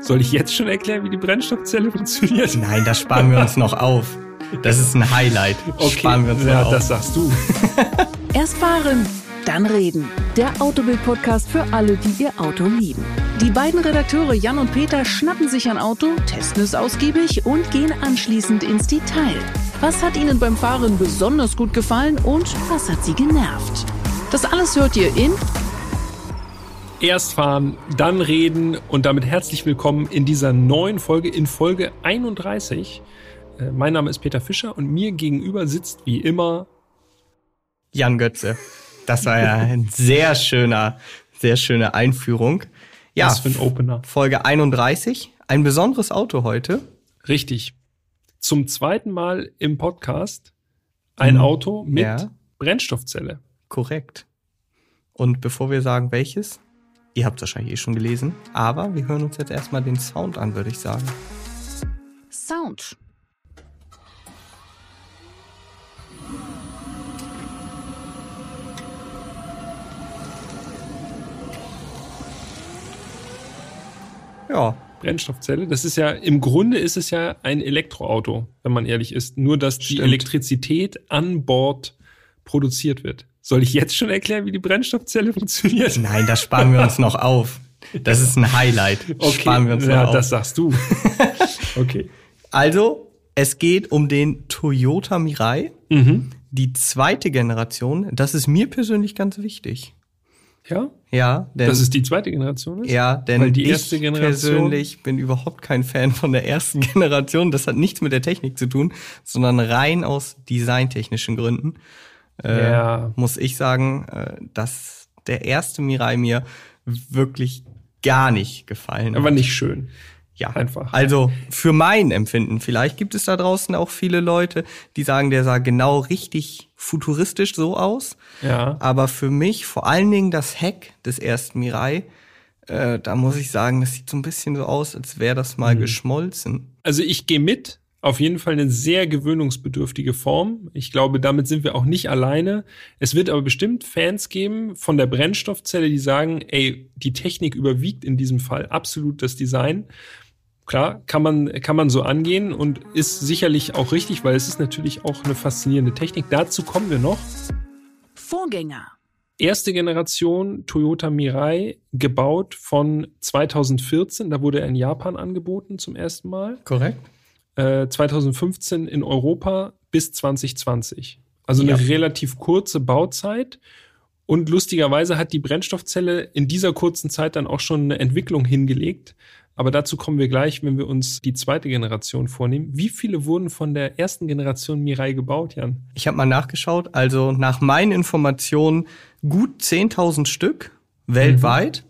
Soll ich jetzt schon erklären, wie die Brennstoffzelle funktioniert? Nein, das sparen wir uns noch auf. Das ist ein Highlight. Okay, Sparen wir uns ja, noch auf. das sagst du. Erst fahren, dann reden. Der Autobild-Podcast für alle, die ihr Auto lieben. Die beiden Redakteure Jan und Peter schnappen sich ein Auto, testen es ausgiebig und gehen anschließend ins Detail. Was hat ihnen beim Fahren besonders gut gefallen und was hat sie genervt? Das alles hört ihr in Erst fahren, dann reden und damit herzlich willkommen in dieser neuen Folge, in Folge 31. Äh, Mein Name ist Peter Fischer und mir gegenüber sitzt wie immer Jan Götze. Das war ja ein sehr schöner, sehr schöne Einführung. Ja, Was für ein Opener. Folge 31. Ein besonderes Auto heute. Richtig. Zum zweiten Mal im Podcast ein Mhm. Auto mit Ja. Brennstoffzelle. Korrekt. Und bevor wir sagen, welches, ihr habt es wahrscheinlich eh schon gelesen, aber wir hören uns jetzt erstmal den Sound an, würde ich sagen. Sound. Ja, Brennstoffzelle, das ist ja, im Grunde ist es ja ein Elektroauto, wenn man ehrlich ist. Nur, dass die Stimmt. Elektrizität an Bord produziert wird. Soll ich jetzt schon erklären, wie die Brennstoffzelle funktioniert? nein, das sparen wir uns noch auf. Das ist ein Highlight. Okay, Sparen wir uns ja, noch auf. das sagst du. okay. Also, es geht um den Toyota Mirai, Mhm. die zweite Generation. Das ist mir persönlich ganz wichtig. Ja, Ja, denn dass es die zweite Generation ist? ja, denn Weil die ich erste Generation- persönlich bin überhaupt kein Fan von der ersten Generation. Das hat nichts mit der Technik zu tun, sondern rein aus designtechnischen Gründen. Äh, Ja. Muss ich sagen, äh, dass der erste Mirai mir wirklich gar nicht gefallen hat. Aber nicht schön. Ja, Einfach. Also für mein Empfinden, vielleicht gibt es da draußen auch viele Leute, die sagen, der sah genau richtig futuristisch so aus. Ja. Aber für mich vor allen Dingen das Heck des ersten Mirai, äh, da muss ich sagen, das sieht so ein bisschen so aus, als wäre das Mhm. mal geschmolzen. Also ich gehe mit. Auf jeden Fall eine sehr gewöhnungsbedürftige Form. Ich glaube, damit sind wir auch nicht alleine. Es wird aber bestimmt Fans geben von der Brennstoffzelle, die sagen, ey, die Technik überwiegt in diesem Fall absolut das Design. Klar, kann man, kann man so angehen und ist sicherlich auch richtig, weil es ist natürlich auch eine faszinierende Technik. Dazu kommen wir noch. Vorgänger. Erste Generation Toyota Mirai, gebaut von 2014. Da wurde er in Japan angeboten zum ersten Mal Korrekt. Äh, 2015 in Europa bis 2020. Also eine Ja. relativ kurze Bauzeit. Und lustigerweise hat die Brennstoffzelle in dieser kurzen Zeit dann auch schon eine Entwicklung hingelegt. Aber dazu kommen wir gleich, wenn wir uns die zweite Generation vornehmen. Wie viele wurden von der ersten Generation Mirai gebaut, Jan? Ich habe mal nachgeschaut, also nach meinen Informationen gut 10.000 Stück weltweit.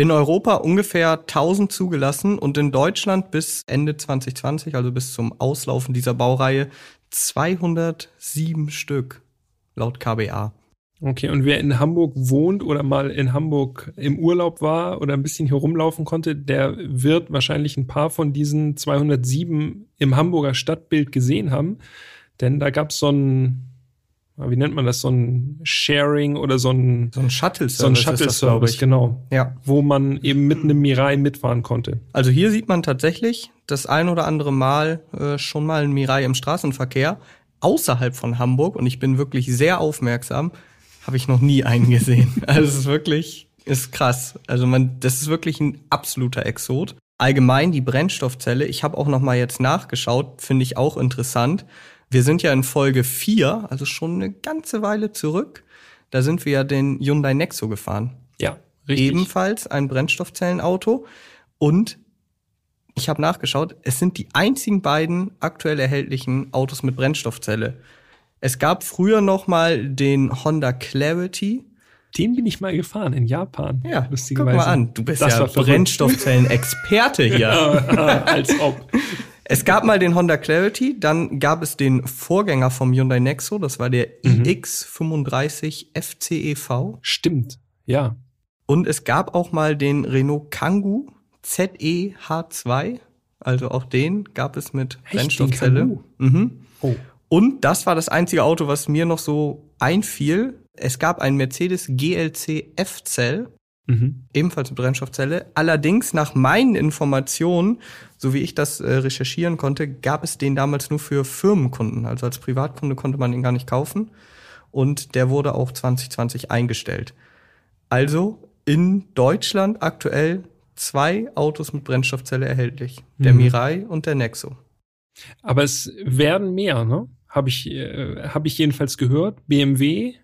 In Europa ungefähr 1000 zugelassen und in Deutschland bis Ende 2020, also bis zum Auslaufen dieser Baureihe, 207 Stück laut KBA. Okay, und wer in Hamburg wohnt oder mal in Hamburg im Urlaub war oder ein bisschen hier rumlaufen konnte, der wird wahrscheinlich ein paar von diesen 207 im Hamburger Stadtbild gesehen haben. Denn da gab es so ein, wie nennt man das, so ein Sharing oder so ein, So ein Shuttle-Service. so ein Shuttle-Service, genau. Ja. Wo man eben mit einem Mirai mitfahren konnte. Also hier sieht man tatsächlich das ein oder andere Mal äh, schon mal ein Mirai im Straßenverkehr außerhalb von Hamburg und ich bin wirklich sehr aufmerksam, habe ich noch nie einen gesehen. Also es ist wirklich ist krass. Also man das ist wirklich ein absoluter Exot. Allgemein die Brennstoffzelle, ich habe auch noch mal jetzt nachgeschaut, finde ich auch interessant. Wir sind ja in Folge 4, also schon eine ganze Weile zurück. Da sind wir ja den Hyundai Nexo gefahren. Ja, richtig. Ebenfalls ein Brennstoffzellenauto. Und ich habe nachgeschaut, es sind die einzigen beiden aktuell erhältlichen Autos mit Brennstoffzelle. Es gab früher noch mal den Honda Clarity. Den bin ich mal gefahren in Japan. Ja, guck mal an. Du bist Das ja. Brennstoffzellen-Experte hier. Als ob. Es gab mal den Honda Clarity, dann gab es den Vorgänger vom Hyundai Nexo, das war der iX35 FCEV. Stimmt. Ja. Und es gab auch mal den Renault Kangoo ZEH2. Also auch den gab es mit Echt, Brennstoffzelle. Mhm. Oh. Und das war das einzige Auto, was mir noch so einfiel. Es gab einen Mercedes GLC F-Cell. Mhm. Ebenfalls mit Brennstoffzelle. Allerdings nach meinen Informationen, so wie ich das äh, recherchieren konnte, gab es den damals nur für Firmenkunden. Also als Privatkunde konnte man ihn gar nicht kaufen. Und der wurde auch 2020 eingestellt. Also in Deutschland aktuell zwei Autos mit Brennstoffzelle erhältlich. Der mhm. Mirai und der Nexo. Aber es werden mehr, ne? Habe ich, äh, hab ich jedenfalls gehört. BMW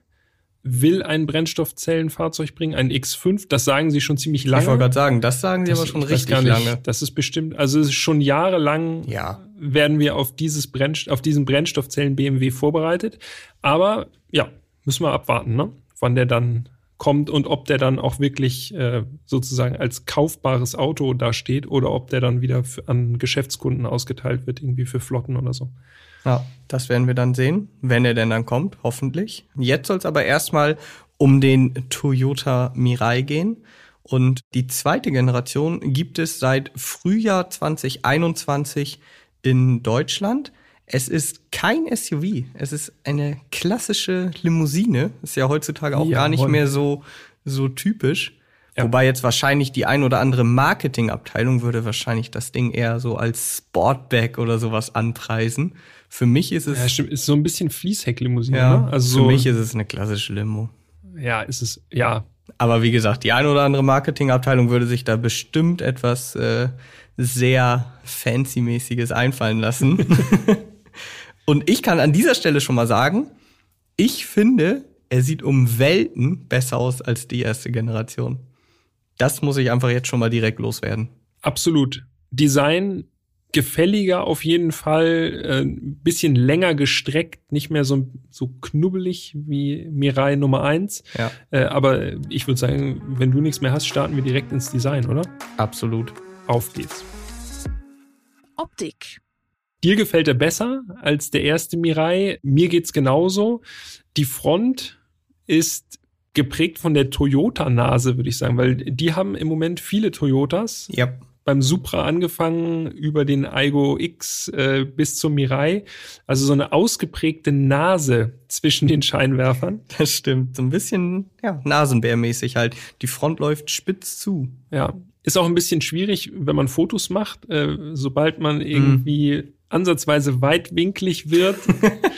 will ein Brennstoffzellenfahrzeug bringen, ein X5. Das sagen sie schon ziemlich lange. Ich wollte gerade sagen, das sagen sie das, aber schon richtig lange. Das ist bestimmt, also ist schon jahrelang ja. werden wir auf dieses Brennst auf diesen Brennstoffzellen BMW vorbereitet. Aber ja, müssen wir abwarten, ne? Wann der dann kommt und ob der dann auch wirklich äh, sozusagen als kaufbares Auto da steht oder ob der dann wieder an Geschäftskunden ausgeteilt wird, irgendwie für Flotten oder so. Ja, das werden wir dann sehen, wenn er denn dann kommt, hoffentlich. Jetzt soll es aber erstmal um den Toyota Mirai gehen. Und die zweite Generation gibt es seit Frühjahr 2021 in Deutschland. Es ist kein SUV, es ist eine klassische Limousine. Ist ja heutzutage auch ja, gar nicht voll. mehr so, so typisch. Ja. Wobei jetzt wahrscheinlich die ein oder andere Marketingabteilung würde wahrscheinlich das Ding eher so als Sportback oder sowas anpreisen. Für mich ist es. Ja, stimmt, ist so ein bisschen Fließhecklimousine, ja, ne? Also für mich ist es eine klassische Limo. Ja, ist es, ja. Aber wie gesagt, die ein oder andere Marketingabteilung würde sich da bestimmt etwas äh, sehr fancy-mäßiges einfallen lassen. Und ich kann an dieser Stelle schon mal sagen, ich finde, er sieht um Welten besser aus als die erste Generation. Das muss ich einfach jetzt schon mal direkt loswerden. Absolut. Design gefälliger auf jeden Fall, äh, bisschen länger gestreckt, nicht mehr so, so knubbelig wie Mirai Nummer 1. Ja. Äh, aber ich würde sagen, wenn du nichts mehr hast, starten wir direkt ins Design, oder? Absolut. Auf geht's. Optik. Dir gefällt er besser als der erste Mirai. Mir geht's genauso. Die Front ist geprägt von der Toyota-Nase, würde ich sagen, weil die haben im Moment viele Toyotas. Ja. Beim Supra angefangen, über den Aigo X äh, bis zum Mirai. Also so eine ausgeprägte Nase zwischen den Scheinwerfern. Das stimmt. So ein bisschen, ja, Nasenbärmäßig halt. Die Front läuft spitz zu. Ja. Ist auch ein bisschen schwierig, wenn man Fotos macht. Äh, sobald man irgendwie mm ansatzweise weitwinklig wird,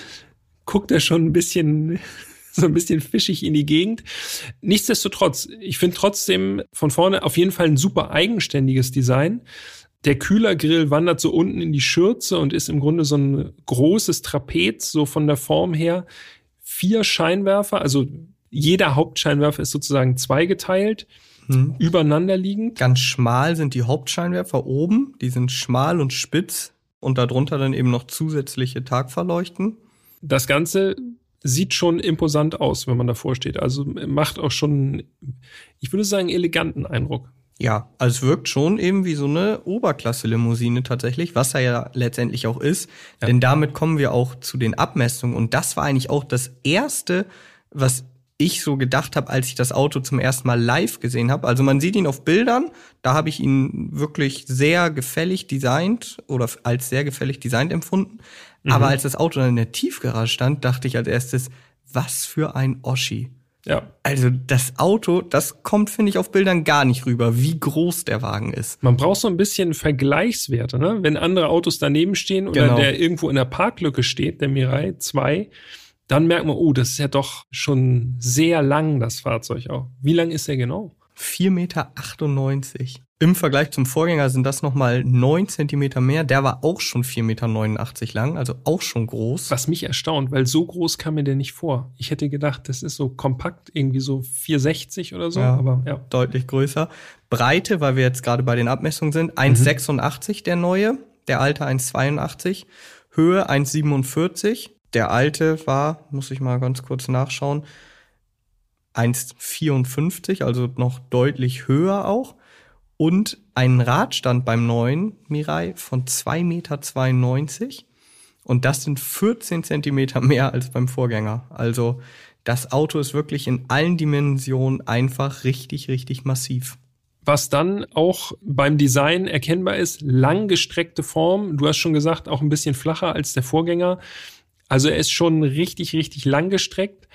guckt er schon ein bisschen so ein bisschen fischig in die Gegend. Nichtsdestotrotz, ich finde trotzdem von vorne auf jeden Fall ein super eigenständiges Design. Der Kühlergrill wandert so unten in die Schürze und ist im Grunde so ein großes Trapez, so von der Form her. Vier Scheinwerfer, also jeder Hauptscheinwerfer ist sozusagen zweigeteilt, hm. übereinander liegend. Ganz schmal sind die Hauptscheinwerfer oben, die sind schmal und spitz und darunter dann eben noch zusätzliche Tagverleuchten. Das Ganze sieht schon imposant aus, wenn man davor steht. Also macht auch schon, ich würde sagen, eleganten Eindruck. Ja, also es wirkt schon eben wie so eine Oberklasse-Limousine tatsächlich, was er ja letztendlich auch ist. Ja. Denn damit kommen wir auch zu den Abmessungen. Und das war eigentlich auch das Erste, was ich so gedacht habe, als ich das Auto zum ersten Mal live gesehen habe. Also man sieht ihn auf Bildern, da habe ich ihn wirklich sehr gefällig designt oder als sehr gefällig designt empfunden. Mhm. Aber als das Auto dann in der Tiefgarage stand, dachte ich als erstes, was für ein Oschi. Ja. Also das Auto, das kommt, finde ich, auf Bildern gar nicht rüber, wie groß der Wagen ist. Man braucht so ein bisschen Vergleichswerte, ne? Wenn andere Autos daneben stehen oder genau. der irgendwo in der Parklücke steht, der Mirai 2, dann merkt man, oh, das ist ja doch schon sehr lang, das Fahrzeug auch. Wie lang ist der genau? 4,98 Meter. Im Vergleich zum Vorgänger sind das nochmal 9 Zentimeter mehr. Der war auch schon 4,89 Meter lang, also auch schon groß. Was mich erstaunt, weil so groß kam mir der nicht vor. Ich hätte gedacht, das ist so kompakt, irgendwie so 4,60 oder so, ja, aber ja. Deutlich größer. Breite, weil wir jetzt gerade bei den Abmessungen sind, 1,86 mhm. der neue, der alte 1,82. Höhe 1,47 der alte war, muss ich mal ganz kurz nachschauen, 1,54, also noch deutlich höher auch. Und ein Radstand beim neuen Mirai von 2,92 Meter. Und das sind 14 Zentimeter mehr als beim Vorgänger. Also das Auto ist wirklich in allen Dimensionen einfach richtig, richtig massiv. Was dann auch beim Design erkennbar ist, langgestreckte Form. Du hast schon gesagt, auch ein bisschen flacher als der Vorgänger. Also er ist schon richtig, richtig lang gestreckt.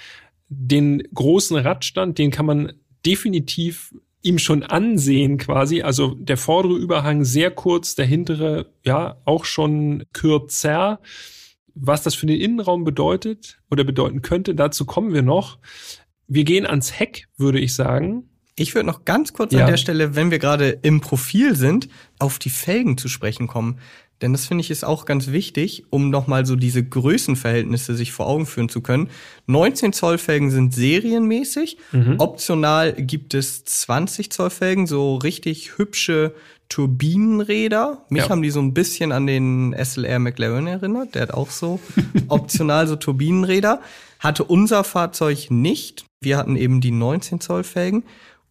Den großen Radstand, den kann man definitiv ihm schon ansehen quasi. Also der vordere Überhang sehr kurz, der hintere ja auch schon kürzer. Was das für den Innenraum bedeutet oder bedeuten könnte, dazu kommen wir noch. Wir gehen ans Heck, würde ich sagen. Ich würde noch ganz kurz Ja. an der Stelle, wenn wir gerade im Profil sind, auf die Felgen zu sprechen kommen. Denn das finde ich ist auch ganz wichtig, um nochmal so diese Größenverhältnisse sich vor Augen führen zu können. 19 Zoll Felgen sind serienmäßig. Optional gibt es 20 Zoll Felgen, so richtig hübsche Turbinenräder. Mich Ja. haben die so ein bisschen an den SLR McLaren erinnert. Der hat auch so optional so Turbinenräder. Hatte unser Fahrzeug nicht. Wir hatten eben die 19 Zoll Felgen.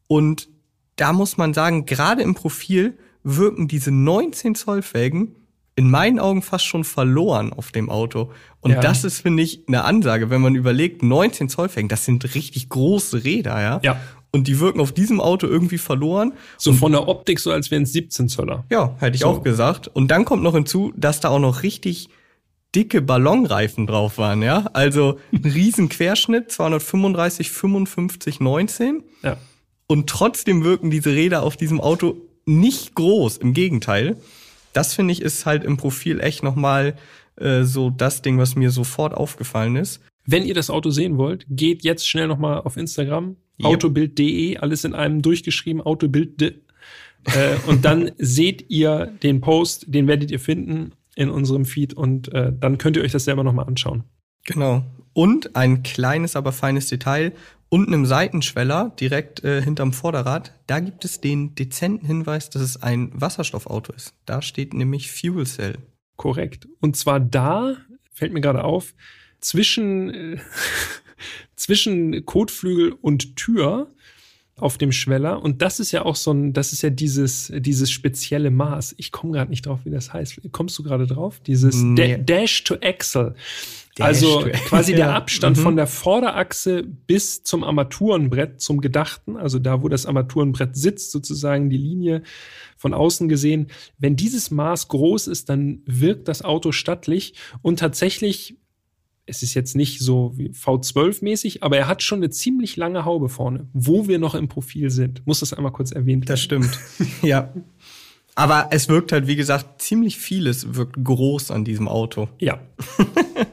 Und da muss man sagen, gerade im Profil wirken diese 19 Zoll Felgen in meinen Augen fast schon verloren auf dem Auto. Und Ja. das ist, finde ich, eine Ansage, wenn man überlegt, 19 Zoll Felgen, das sind richtig große Räder, ja? Ja. Und die wirken auf diesem Auto irgendwie verloren. So von der Optik so, als wären es 17 Zöller. Ja, hätte ich So. auch gesagt. Und dann kommt noch hinzu, dass da auch noch richtig dicke Ballonreifen drauf waren, ja? Also ein riesen Querschnitt, 235, 55, 19. Ja. Und trotzdem wirken diese Räder auf diesem Auto nicht groß, im Gegenteil. Das finde ich ist halt im Profil echt nochmal äh, so das Ding, was mir sofort aufgefallen ist. Wenn ihr das Auto sehen wollt, geht jetzt schnell nochmal auf Instagram, Yep. autobild.de, alles in einem durchgeschrieben, autobild. Äh, und dann seht ihr den Post, den werdet ihr finden in unserem Feed und äh, dann könnt ihr euch das selber nochmal anschauen. Genau. Und ein kleines, aber feines Detail. Unten im Seitenschweller, direkt äh, hinterm Vorderrad, da gibt es den dezenten Hinweis, dass es ein Wasserstoffauto ist. Da steht nämlich Fuel Cell. Korrekt. Und zwar da, fällt mir gerade auf, zwischen, äh, zwischen Kotflügel und Tür auf dem Schweller. Und das ist ja auch so ein, das ist ja dieses, dieses spezielle Maß. Ich komme gerade nicht drauf, wie das heißt. Kommst du gerade drauf? Dieses Nee. Da Dash to Axle. Dash also quasi der Ja. Abstand Mhm. von der Vorderachse bis zum Armaturenbrett, zum Gedachten, also da, wo das Armaturenbrett sitzt, sozusagen die Linie von außen gesehen. Wenn dieses Maß groß ist, dann wirkt das Auto stattlich und tatsächlich, es ist jetzt nicht so wie V12-mäßig, aber er hat schon eine ziemlich lange Haube vorne, wo wir noch im Profil sind. Muss das einmal kurz erwähnt Das stimmt. ja. Aber es wirkt halt, wie gesagt, ziemlich vieles wirkt groß an diesem Auto. Ja.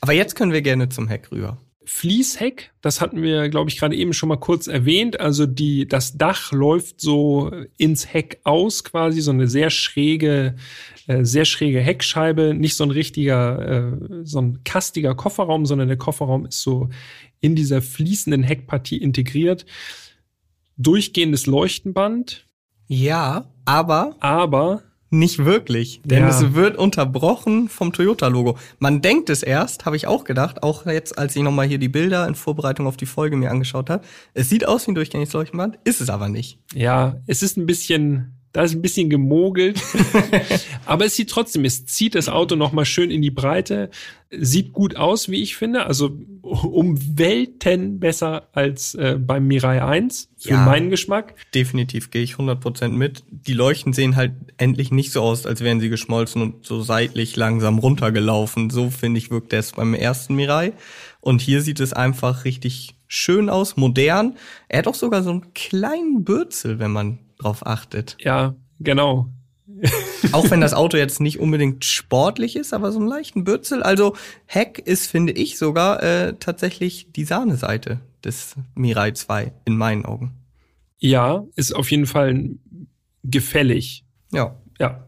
Aber jetzt können wir gerne zum Heck rüber. Fließheck, das hatten wir, glaube ich, gerade eben schon mal kurz erwähnt. Also die, das Dach läuft so ins Heck aus, quasi so eine sehr schräge, äh, sehr schräge Heckscheibe. Nicht so ein richtiger, äh, so ein kastiger Kofferraum, sondern der Kofferraum ist so in dieser fließenden Heckpartie integriert. Durchgehendes Leuchtenband, Ja, aber aber nicht wirklich. Denn Ja. es wird unterbrochen vom Toyota-Logo. Man denkt es erst, habe ich auch gedacht, auch jetzt, als ich nochmal hier die Bilder in Vorbereitung auf die Folge mir angeschaut habe. Es sieht aus wie ein durchgängiges Leuchtenband, ist es aber nicht. Ja, es ist ein bisschen, da ist ein bisschen gemogelt. Aber es sieht trotzdem, es zieht das Auto nochmal schön in die Breite. Sieht gut aus, wie ich finde. Also um Welten besser als äh, beim Mirai 1, für Ja. meinen Geschmack. Definitiv gehe ich 100% mit. Die Leuchten sehen halt endlich nicht so aus, als wären sie geschmolzen und so seitlich langsam runtergelaufen. So finde ich wirkt es beim ersten Mirai. Und hier sieht es einfach richtig schön aus, modern. Er hat auch sogar so einen kleinen Bürzel, wenn man drauf achtet. Ja, genau. Auch wenn das Auto jetzt nicht unbedingt sportlich ist, aber so einen leichten Bürzel. Also Heck ist, finde ich, sogar äh, tatsächlich die Sahneseite des Mirai 2 in meinen Augen. Ja, ist auf jeden Fall gefällig. Ja, Ja.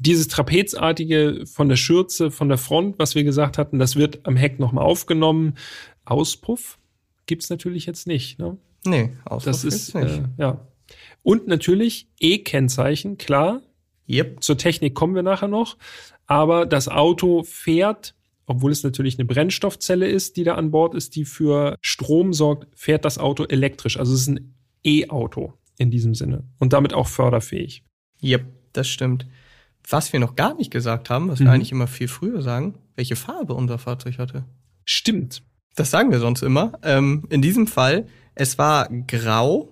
Dieses trapezartige von der Schürze, von der Front, was wir gesagt hatten, das wird am Heck nochmal aufgenommen. Auspuff gibt's natürlich jetzt nicht. Ne? nee, Auspuff Das ist, äh, ja. Und natürlich E-Kennzeichen, klar. Yep. Zur Technik kommen wir nachher noch. Aber das Auto fährt, obwohl es natürlich eine Brennstoffzelle ist, die da an Bord ist, die für Strom sorgt, fährt das Auto elektrisch. Also es ist ein E-Auto in diesem Sinne und damit auch förderfähig. Yep, das stimmt. Was wir noch gar nicht gesagt haben, was wir Mhm. eigentlich immer viel früher sagen, welche Farbe unser Fahrzeug hatte. Stimmt. Das sagen wir sonst immer. Ähm, in diesem Fall, es war grau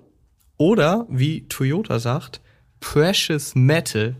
oder, wie Toyota sagt, Precious Metal.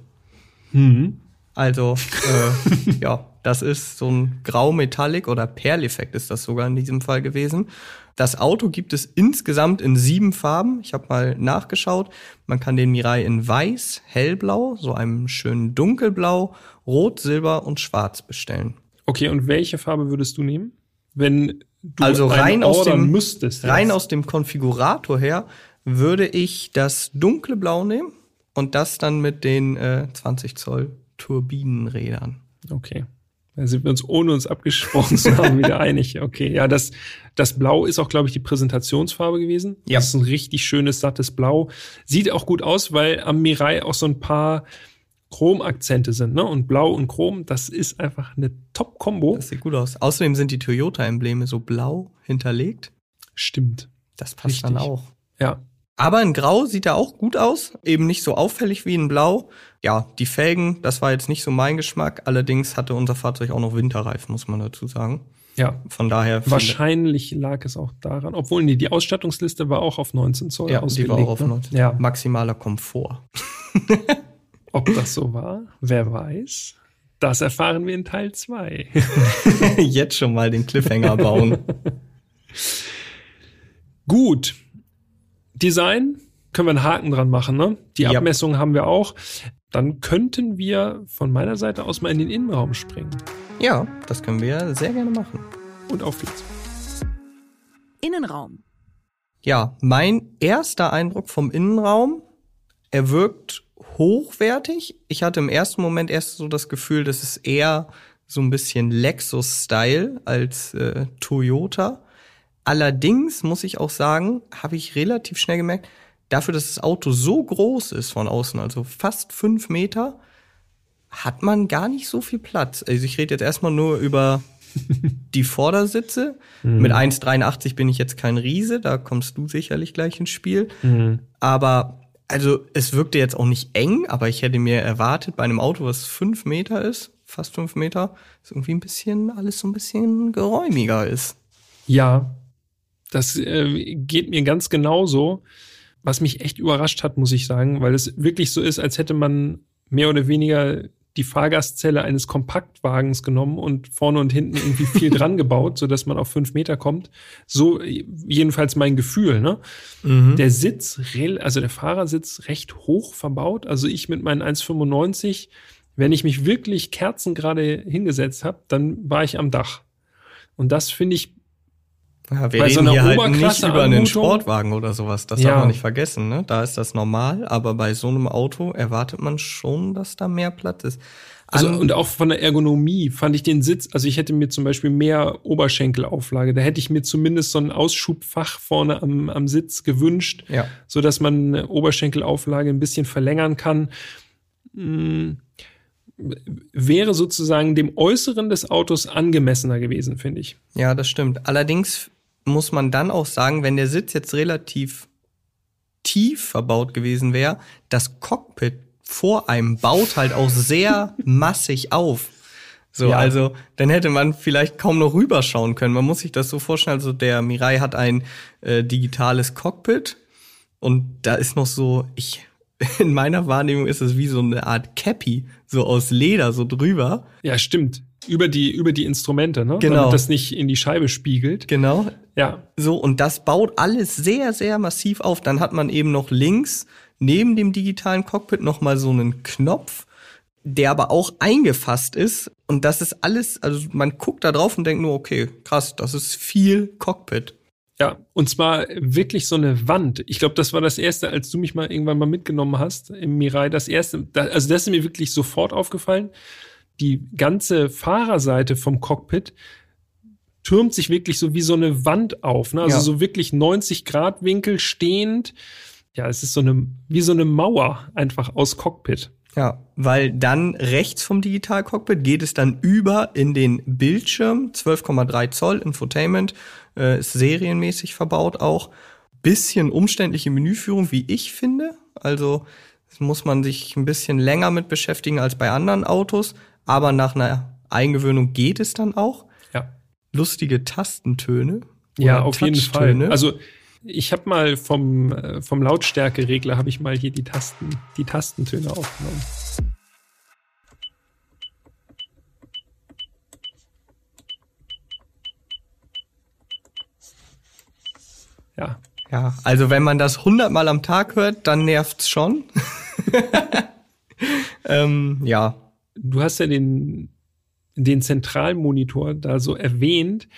Mhm. Also, äh, ja, Das ist so ein Grau-Metallic oder Perleffekt ist das sogar in diesem Fall gewesen. Das Auto gibt es insgesamt in sieben Farben. Ich habe mal nachgeschaut. Man kann den Mirai in Weiß, Hellblau, so einem schönen Dunkelblau, Rot, Silber und Schwarz bestellen. Okay, und welche Farbe würdest du nehmen? Wenn du also rein aus dem müsstest. Rein aus dem Konfigurator her würde ich das dunkle Blau nehmen und das dann mit den äh, 20 Zoll Turbinenrädern. Okay. Da sind wir uns, ohne uns abgesprochen zu haben, wieder einig. Okay, ja, das, das Blau ist auch, glaube ich, die Präsentationsfarbe gewesen. Ja. Das ist ein richtig schönes, sattes Blau. Sieht auch gut aus, weil am Mirai auch so ein paar Chromakzente sind, ne? Und Blau und Chrom, das ist einfach eine Top-Kombo. Das sieht gut aus. Außerdem sind die Toyota-Embleme so blau hinterlegt. Stimmt. Das passt dann Richtig. auch. Ja. Aber in Grau sieht er auch gut aus, eben nicht so auffällig wie in Blau. Ja, die Felgen, das war jetzt nicht so mein Geschmack. Allerdings hatte unser Fahrzeug auch noch Winterreifen, muss man dazu sagen. Ja. Von daher Wahrscheinlich lag es auch daran. Obwohl, nee, die Ausstattungsliste war auch auf 19 Zoll ja, die ausgelegt. war auch auf ne? 19. Ja. Maximaler Komfort. Ob das so war, wer weiß. Das erfahren wir in Teil 2. Jetzt schon mal den Cliffhanger bauen. Gut. Design können wir einen Haken dran machen, ne? Die Ja. Abmessungen haben wir auch. Dann könnten wir von meiner Seite aus mal in den Innenraum springen. ja, das können wir sehr gerne machen. Und auf geht's. Innenraum. Ja, mein erster Eindruck vom Innenraum, er wirkt hochwertig. Ich hatte im ersten Moment erst so das Gefühl, das ist eher so ein bisschen Lexus-Style als äh, Toyota. Allerdings muss ich auch sagen, habe ich relativ schnell gemerkt, dafür, dass das Auto so groß ist von außen, also fast fünf Meter, hat man gar nicht so viel Platz. Also ich rede jetzt erstmal nur über die Vordersitze. Mit 1,83 bin ich jetzt kein Riese, da kommst du sicherlich gleich ins Spiel. Aber also es wirkte jetzt auch nicht eng, aber ich hätte mir erwartet, bei einem Auto, was fünf Meter ist, fast fünf Meter, ist irgendwie ein bisschen, alles so ein bisschen geräumiger ist. Ja, das äh, geht mir ganz genauso. Was mich echt überrascht hat, muss ich sagen, weil es wirklich so ist, als hätte man mehr oder weniger die Fahrgastzelle eines Kompaktwagens genommen und vorne und hinten irgendwie viel dran gebaut, so dass man auf fünf Meter kommt. So jedenfalls mein Gefühl. Ne? Der Sitz, also der Fahrersitz, recht hoch verbaut. Also ich mit meinen 1,95, wenn ich mich wirklich kerzengerade hingesetzt habe, dann war ich am Dach. Und das finde ich Ja, wir Bei reden so einer hier halt nicht über einen Sportwagen oder sowas. Das Ja. darf man nicht vergessen. Ne? Da ist das normal, aber bei so einem Auto erwartet man schon, dass da mehr Platz ist. Also, und auch von der Ergonomie fand ich den Sitz, also ich hätte mir zum Beispiel mehr Oberschenkelauflage. Da hätte ich mir zumindest so ein Ausschubfach vorne am, am Sitz gewünscht, Ja. so dass man eine Oberschenkelauflage ein bisschen verlängern kann. Hm, wäre sozusagen dem Äußeren des Autos angemessener gewesen, finde ich. Ja, das stimmt. Allerdings muss man dann auch sagen, wenn der Sitz jetzt relativ tief verbaut gewesen wäre, das Cockpit vor einem baut halt auch sehr massig auf. So, Ja. also dann hätte man vielleicht kaum noch rüberschauen können. Man muss sich das so vorstellen, also der Mirai hat ein äh, digitales Cockpit und da ist noch so, ich in meiner Wahrnehmung ist es wie so eine Art Cappy, so aus Leder so drüber. Ja, stimmt. Über die, über die Instrumente, ne? Genau. Damit das nicht in die Scheibe spiegelt. Genau, Ja. So, und das baut alles sehr, sehr massiv auf. Dann hat man eben noch links neben dem digitalen Cockpit noch mal so einen Knopf, der aber auch eingefasst ist. Und das ist alles, also man guckt da drauf und denkt nur, okay, krass, das ist viel Cockpit. Ja, und zwar wirklich so eine Wand. Ich glaube, das war das erste, als du mich mal irgendwann mal mitgenommen hast im Mirai. Das erste, also das ist mir wirklich sofort aufgefallen. Die ganze Fahrerseite vom Cockpit türmt sich wirklich so wie so eine Wand auf. Ne? Also Ja. so wirklich 90 Grad Winkel stehend. Ja, es ist so eine, wie so eine Mauer einfach aus Cockpit. Ja, weil dann rechts vom Digital Cockpit geht es dann über in den Bildschirm, 12,3 Zoll Infotainment, äh, ist serienmäßig verbaut auch. Bisschen umständliche Menüführung, wie ich finde. Also muss man sich ein bisschen länger mit beschäftigen als bei anderen Autos, aber nach einer Eingewöhnung geht es dann auch. Ja. Lustige Tastentöne. Ja, auf jeden Fall. Also ich habe mal vom, äh, vom Lautstärkeregler habe ich mal hier die Tasten, die Tastentöne aufgenommen. Ja. Ja, also wenn man das hundertmal am Tag hört, dann nervt's schon. ähm, ja, Du hast ja den, den Zentralmonitor da so erwähnt.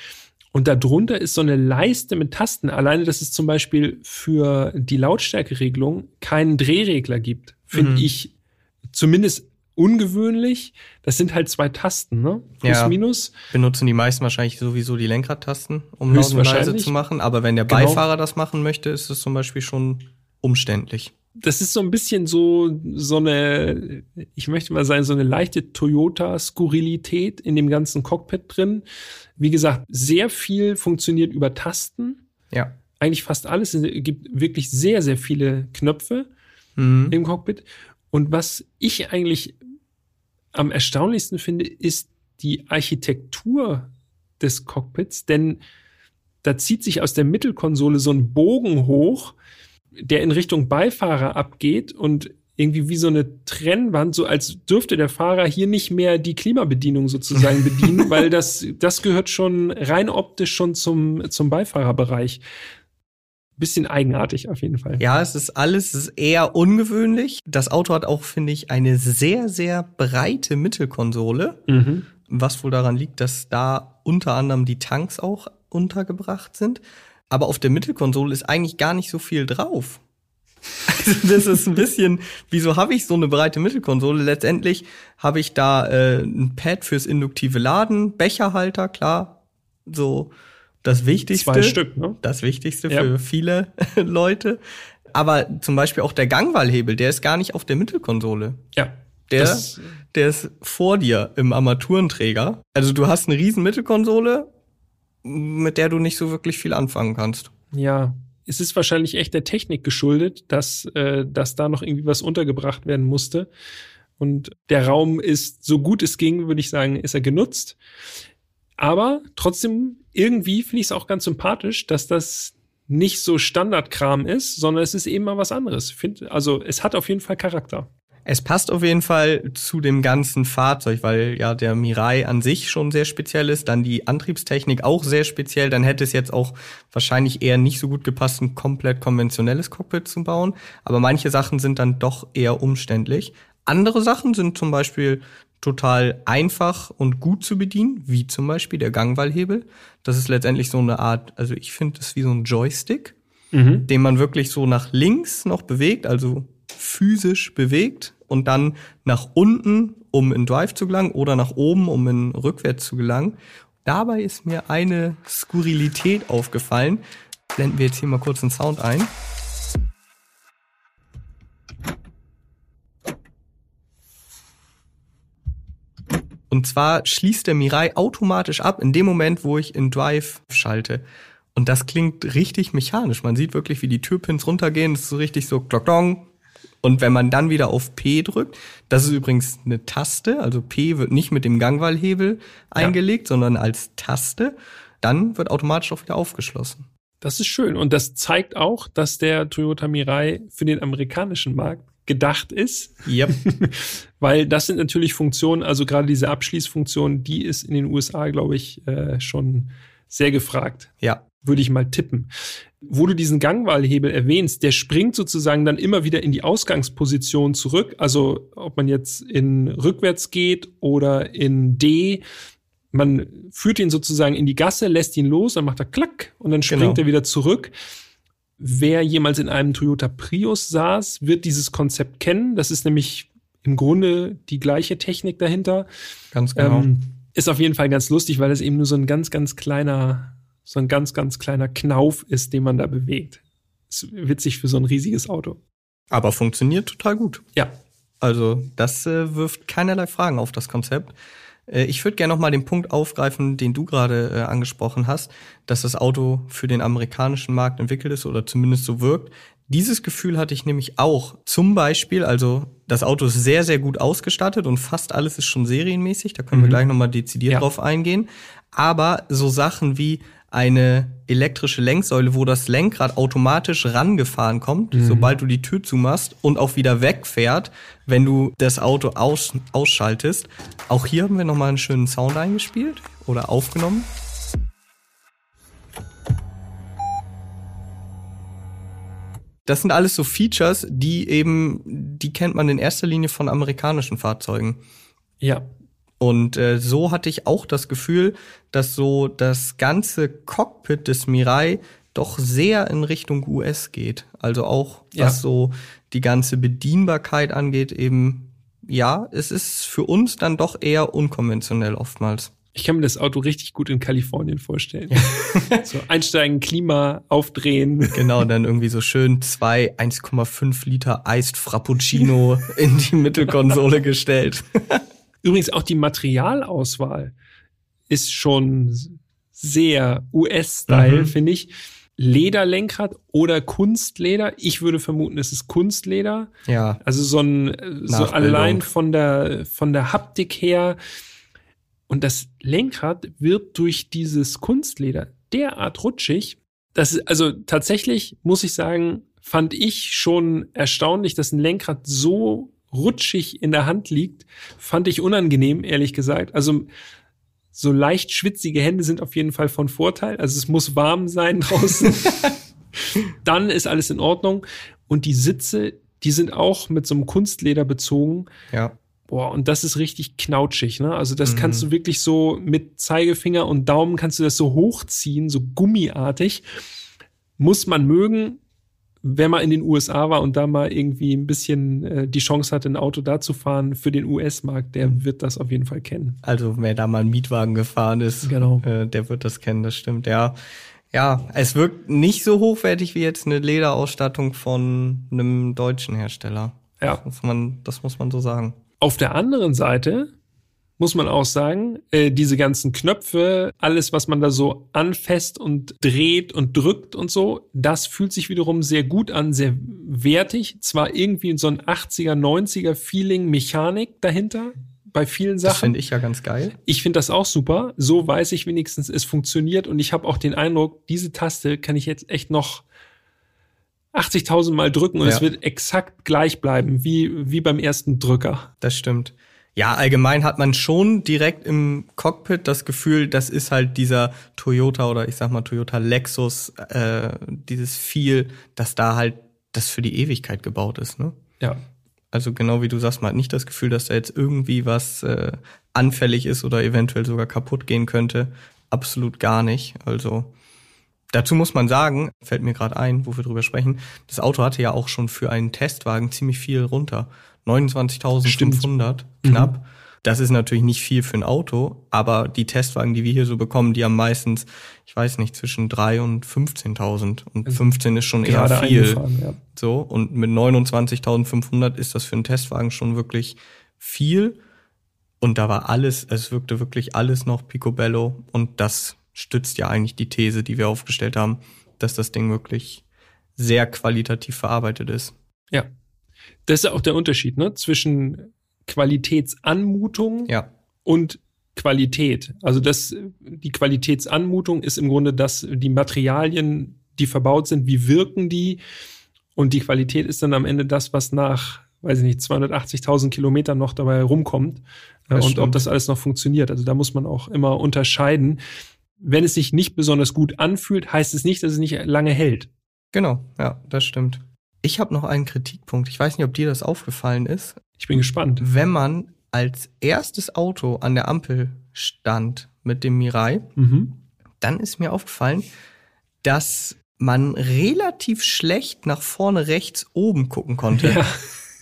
Und darunter ist so eine Leiste mit Tasten. Alleine, dass es zum Beispiel für die Lautstärkeregelung keinen Drehregler gibt, finde mhm. ich zumindest ungewöhnlich. Das sind halt zwei Tasten, ne? Plus, ja, minus. Benutzen die meisten wahrscheinlich sowieso die Lenkradtasten, um laut und leise zu machen. Aber wenn der genau. Beifahrer genau. das machen möchte, ist es zum Beispiel schon umständlich. Das ist so ein bisschen so, so eine, ich möchte mal sagen, so eine leichte Toyota-Skurrilität in dem ganzen Cockpit drin. Wie gesagt, sehr viel funktioniert über Tasten. Ja. Eigentlich fast alles. Es gibt wirklich sehr, sehr viele Knöpfe mhm. im Cockpit. Und was ich eigentlich am erstaunlichsten finde, ist die Architektur des Cockpits, denn da zieht sich aus der Mittelkonsole so ein Bogen hoch, der in Richtung Beifahrer abgeht und irgendwie wie so eine Trennwand, so als dürfte der Fahrer hier nicht mehr die Klimabedienung sozusagen bedienen, weil das, das gehört schon rein optisch schon zum, zum Beifahrerbereich bisschen eigenartig auf jeden Fall. Ja, es ist alles es ist eher ungewöhnlich. Das Auto hat auch, finde ich, eine sehr, sehr breite Mittelkonsole. Mhm. Was wohl daran liegt, dass da unter anderem die Tanks auch untergebracht sind. Aber auf der Mittelkonsole ist eigentlich gar nicht so viel drauf. Also das ist ein bisschen, wieso habe ich so eine breite Mittelkonsole? Letztendlich habe ich da äh, ein Pad fürs induktive Laden, Becherhalter, klar, so das Wichtigste. Zwei Stück, ne? Das Wichtigste ja. für viele Leute. Aber zum Beispiel auch der Gangwallhebel, der ist gar nicht auf der Mittelkonsole. Ja. Der, der ist vor dir im Armaturenträger. Also du hast eine riesen Mittelkonsole, mit der du nicht so wirklich viel anfangen kannst. Ja, es ist wahrscheinlich echt der Technik geschuldet, dass, äh, dass da noch irgendwie was untergebracht werden musste. Und der Raum ist, so gut es ging, würde ich sagen, ist er genutzt. Aber trotzdem, irgendwie finde ich es auch ganz sympathisch, dass das nicht so Standardkram ist, sondern es ist eben mal was anderes. Find, also es hat auf jeden Fall Charakter. Es passt auf jeden Fall zu dem ganzen Fahrzeug, weil ja der Mirai an sich schon sehr speziell ist, dann die Antriebstechnik auch sehr speziell, dann hätte es jetzt auch wahrscheinlich eher nicht so gut gepasst, ein komplett konventionelles Cockpit zu bauen. Aber manche Sachen sind dann doch eher umständlich. Andere Sachen sind zum Beispiel total einfach und gut zu bedienen, wie zum Beispiel der Gangwallhebel. Das ist letztendlich so eine Art, also ich finde das wie so ein Joystick, mhm. den man wirklich so nach links noch bewegt, also physisch bewegt und dann nach unten, um in Drive zu gelangen oder nach oben, um in Rückwärts zu gelangen. Dabei ist mir eine Skurrilität aufgefallen. Blenden wir jetzt hier mal kurz den Sound ein. Und zwar schließt der Mirai automatisch ab in dem Moment, wo ich in Drive schalte. Und das klingt richtig mechanisch. Man sieht wirklich, wie die Türpins runtergehen. Das ist so richtig so klock. Und wenn man dann wieder auf P drückt, das ist übrigens eine Taste, also P wird nicht mit dem Gangwallhebel eingelegt, ja. sondern als Taste, dann wird automatisch auch wieder aufgeschlossen. Das ist schön. Und das zeigt auch, dass der Toyota Mirai für den amerikanischen Markt gedacht ist. Yep. Weil das sind natürlich Funktionen, also gerade diese Abschließfunktion, die ist in den USA, glaube ich, äh, schon sehr gefragt. Ja. Würde ich mal tippen. Wo du diesen Gangwahlhebel erwähnst, der springt sozusagen dann immer wieder in die Ausgangsposition zurück. Also ob man jetzt in rückwärts geht oder in D, man führt ihn sozusagen in die Gasse, lässt ihn los, dann macht er klack und dann springt genau. er wieder zurück. Wer jemals in einem Toyota Prius saß, wird dieses Konzept kennen. Das ist nämlich im Grunde die gleiche Technik dahinter. Ganz genau. Ähm, ist auf jeden Fall ganz lustig, weil es eben nur so ein ganz, ganz kleiner, so ein ganz, ganz kleiner Knauf ist, den man da bewegt. Ist witzig für so ein riesiges Auto. Aber funktioniert total gut. Ja. Also, das äh, wirft keinerlei Fragen auf das Konzept. Äh, ich würde gerne noch mal den Punkt aufgreifen, den du gerade äh, angesprochen hast, dass das Auto für den amerikanischen Markt entwickelt ist oder zumindest so wirkt. Dieses Gefühl hatte ich nämlich auch. Zum Beispiel, also das Auto ist sehr, sehr gut ausgestattet und fast alles ist schon serienmäßig. Da können mhm. wir gleich noch mal dezidiert ja. drauf eingehen. Aber so Sachen wie eine elektrische Lenksäule, wo das Lenkrad automatisch rangefahren kommt, mhm. sobald du die Tür zumachst und auch wieder wegfährt, wenn du das Auto aus, ausschaltest. Auch hier haben wir nochmal einen schönen Sound eingespielt oder aufgenommen. das sind alles so Features, die eben, die kennt man in erster Linie von amerikanischen Fahrzeugen. Ja. Und äh, so hatte ich auch das Gefühl, dass so das ganze Cockpit des Mirai doch sehr in Richtung US geht. Also auch was Ja. so die ganze Bedienbarkeit angeht, eben ja, es ist für uns dann doch eher unkonventionell oftmals. Ich kann mir das Auto richtig gut in Kalifornien vorstellen. so einsteigen, Klima aufdrehen. Genau, dann irgendwie so schön zwei 1,5 Liter Iced Frappuccino in die Mittelkonsole gestellt. Übrigens auch die Materialauswahl ist schon sehr US-Style, Mhm. finde ich. Lederlenkrad oder Kunstleder. Ich würde vermuten, es ist Kunstleder. Ja, Also so ein, so allein von der, von der Haptik her. Und das Lenkrad wird durch dieses Kunstleder derart rutschig. Das ist, also tatsächlich muss ich sagen, fand ich schon erstaunlich, dass ein Lenkrad so rutschig in der Hand liegt. Fand ich unangenehm, ehrlich gesagt. Also, so leicht schwitzige Hände sind auf jeden Fall von Vorteil. Also es muss warm sein draußen. Dann ist alles in Ordnung. Und die Sitze, die sind auch mit so einem Kunstleder bezogen. ja. Boah, und das ist richtig knautschig, ne? Also das Mhm. kannst du wirklich so mit Zeigefinger und Daumen kannst du das so hochziehen, so gummiartig. Muss man mögen, wenn man in den USA war und da mal irgendwie ein bisschen äh, die Chance hatte, ein Auto da zu fahren für den US-Markt, der wird das auf jeden Fall kennen. Also wer da mal einen Mietwagen gefahren ist, Genau. äh, der wird das kennen, das stimmt, ja. Ja, es wirkt nicht so hochwertig wie jetzt eine Lederausstattung von einem deutschen Hersteller. Ja. Das muss man, das muss man so sagen. Auf der anderen Seite muss man auch sagen, äh, diese ganzen Knöpfe, alles, was man da so anfasst und dreht und drückt und so, das fühlt sich wiederum sehr gut an, sehr wertig. Zwar irgendwie so ein 80er, 90er Feeling, Mechanik dahinter bei vielen Das Sachen. finde ich ja ganz geil. Ich finde das auch super. So weiß ich wenigstens, es funktioniert und ich habe auch den Eindruck, diese Taste kann ich jetzt echt noch 80.000 Mal drücken und Ja. es wird exakt gleich bleiben, wie, wie beim ersten Drücker. Das stimmt. Ja, allgemein hat man schon direkt im Cockpit das Gefühl, das ist halt dieser Toyota oder ich sag mal Toyota Lexus, äh, dieses Feel, dass da halt das für die Ewigkeit gebaut ist, ne? Ja. Also genau wie du sagst, man hat nicht das Gefühl, dass da jetzt irgendwie was äh, anfällig ist oder eventuell sogar kaputt gehen könnte. Absolut gar nicht. Also dazu muss man sagen, fällt mir gerade ein, wo wir drüber sprechen, das Auto hatte ja auch schon für einen Testwagen ziemlich viel runter. 29.500 knapp. Das ist natürlich nicht viel für ein Auto, aber die Testwagen, die wir hier so bekommen, die haben meistens, ich weiß nicht, zwischen 3 und 15.000 und 15 ist schon eher viel. ja. So, und mit 29.500 ist das für einen Testwagen schon wirklich viel. Und da war alles, es wirkte wirklich alles noch picobello. Und das stützt ja eigentlich die These, die wir aufgestellt haben, dass das Ding wirklich sehr qualitativ verarbeitet ist. Ja. Das ist ja auch der Unterschied, ne? Zwischen Qualitätsanmutung Ja, und Qualität. Also das, die Qualitätsanmutung ist im Grunde das, die Materialien, die verbaut sind, wie wirken die? Und die Qualität ist dann am Ende das, was nach, weiß ich nicht, 280.000 Kilometern noch dabei rumkommt. Äh, Das und ob stimmt. das alles noch funktioniert. Also da muss man auch immer unterscheiden. Wenn es sich nicht besonders gut anfühlt, heißt es nicht, dass es nicht lange hält. genau, ja, das stimmt. Ich habe noch einen Kritikpunkt. Ich weiß nicht, ob dir das aufgefallen ist. Ich bin gespannt. Wenn man als erstes Auto an der Ampel stand mit dem Mirai, Mhm. dann ist mir aufgefallen, dass man relativ schlecht nach vorne rechts oben gucken konnte. Ja.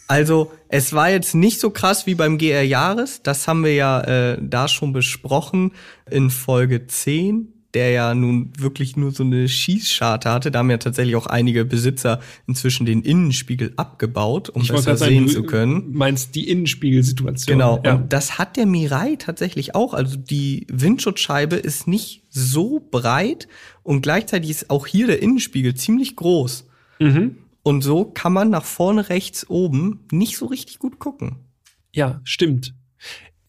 Also es war jetzt nicht so krass wie beim GR Jahres, das haben wir ja äh, da schon besprochen in Folge 10, der ja nun wirklich nur so eine Schießscharte hatte. Da haben ja tatsächlich auch einige Besitzer inzwischen den Innenspiegel abgebaut, um Ich besser gerade sehen sagen, zu du können. meinst die Innenspiegelsituation. Genau, Ja. und das hat der Mirai tatsächlich auch. Also die Windschutzscheibe ist nicht so breit und gleichzeitig ist auch hier der Innenspiegel ziemlich groß. Mhm. Und so kann man nach vorne rechts oben nicht so richtig gut gucken. Ja, stimmt.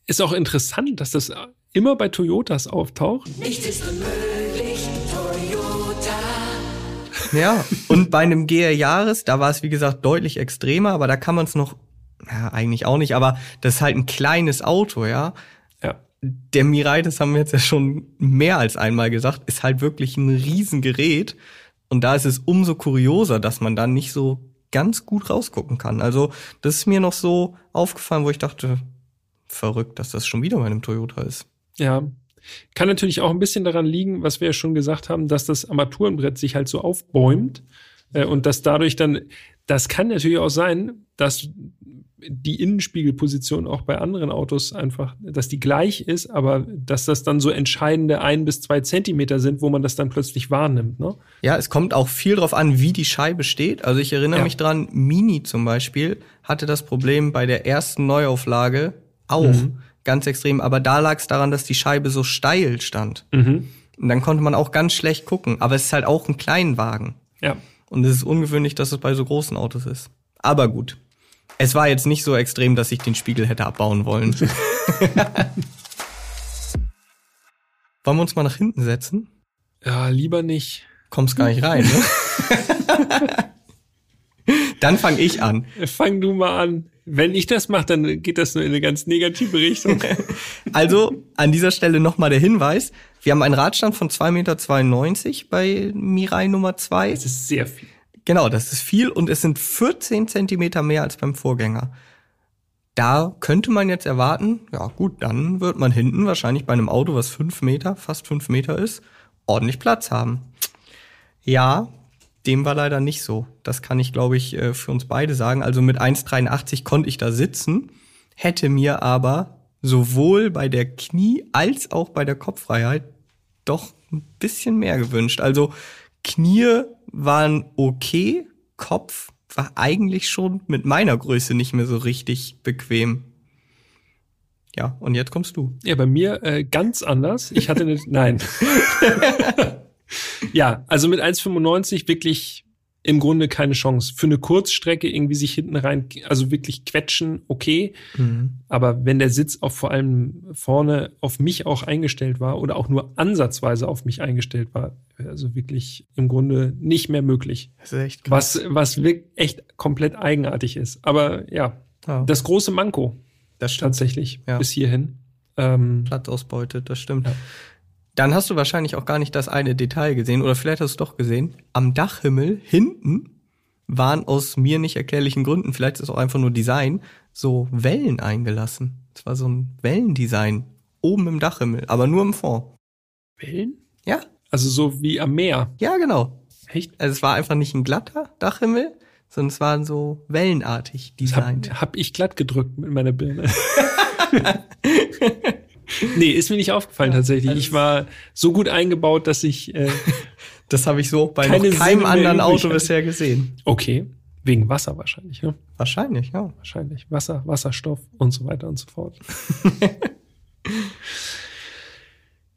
Ist auch interessant, dass das immer bei Toyotas auftaucht. Ja, und bei einem GR Jahres, da war es wie gesagt deutlich extremer, aber da kann man es noch, ja, eigentlich auch nicht, aber das ist halt ein kleines Auto, ja. Ja. Der Mirai, das haben wir jetzt ja schon mehr als einmal gesagt, ist halt wirklich ein Riesengerät. Und da ist es umso kurioser, dass man da nicht so ganz gut rausgucken kann. Also das ist mir noch so aufgefallen, wo ich dachte, verrückt, dass das schon wieder bei einem Toyota ist. Ja. Kann natürlich auch ein bisschen daran liegen, was wir ja schon gesagt haben, dass das Armaturenbrett sich halt so aufbäumt äh, und dass dadurch dann, das kann natürlich auch sein, dass die Innenspiegelposition auch bei anderen Autos einfach, dass die gleich ist, aber dass das dann so entscheidende ein bis zwei Zentimeter sind, wo man das dann plötzlich wahrnimmt. Ne? Ja, es kommt auch viel drauf an, wie die Scheibe steht. Also ich erinnere Ja. mich dran, Mini zum Beispiel hatte das Problem bei der ersten Neuauflage auch Mhm. Ganz extrem, aber da lag es daran, dass die Scheibe so steil stand. Mhm. Und dann konnte man auch ganz schlecht gucken. Aber es ist halt auch ein Kleinwagen. Ja. Und es ist ungewöhnlich, dass es bei so großen Autos ist. Aber gut. Es war jetzt nicht so extrem, dass ich den Spiegel hätte abbauen wollen. Wollen wir uns mal nach hinten setzen? Ja, lieber nicht. Kommst gar nicht rein, ne? Dann fange ich an. Fang du mal an. Wenn ich das mache, dann geht das nur in eine ganz negative Richtung. Also an dieser Stelle nochmal der Hinweis. Wir haben einen Radstand von 2,92 Meter bei Mirai Nummer 2. Das ist sehr viel. Genau, das ist viel und es sind 14 Zentimeter mehr als beim Vorgänger. Da könnte man jetzt erwarten, ja gut, dann wird man hinten wahrscheinlich bei einem Auto, was 5 Meter, fast 5 Meter ist, ordentlich Platz haben. Ja, dem war leider nicht so. Das kann ich, glaube ich, äh, für uns beide sagen. Also mit 1,83 konnte ich da sitzen, hätte mir aber sowohl bei der Knie- als auch bei der Kopffreiheit doch ein bisschen mehr gewünscht. Also Knie waren okay, Kopf war eigentlich schon mit meiner Größe nicht mehr so richtig bequem. Ja, und jetzt kommst du. Ja, bei mir äh, ganz anders. Ich hatte eine, nein. ja, also mit 1,95 wirklich im Grunde keine Chance. Für eine Kurzstrecke irgendwie sich hinten rein, also wirklich quetschen, okay. Aber wenn der Sitz auch vor allem vorne auf mich auch eingestellt war oder auch nur ansatzweise auf mich eingestellt war, also wirklich im Grunde nicht mehr möglich. Das ist echt Was, was wirklich echt komplett eigenartig ist. Aber ja, Ja, das große Manko das stimmt. tatsächlich Ja. bis hierhin. Ähm, Plattausbeute, das stimmt. Ja. Dann hast du wahrscheinlich auch gar nicht das eine Detail gesehen, oder vielleicht hast du es doch gesehen. Am Dachhimmel hinten waren aus mir nicht erklärlichen Gründen, vielleicht ist es auch einfach nur Design, so Wellen eingelassen. Es war so ein Wellendesign oben im Dachhimmel, aber nur im Fond. Wellen? Ja, Also so wie am Meer. ja, genau. Echt? Also es war einfach nicht ein glatter Dachhimmel, sondern es waren so wellenartig Das hab, designt. hab ich glatt gedrückt mit meiner Birne. nee, ist mir nicht aufgefallen tatsächlich. also Ich war so gut eingebaut, dass ich äh, Das habe ich so bei Keine noch keinem Sinne anderen Auto bisher gesehen. okay, wegen Wasser wahrscheinlich, ja. Wahrscheinlich, ja. Wahrscheinlich. Wasser, Wasserstoff und so weiter und so fort.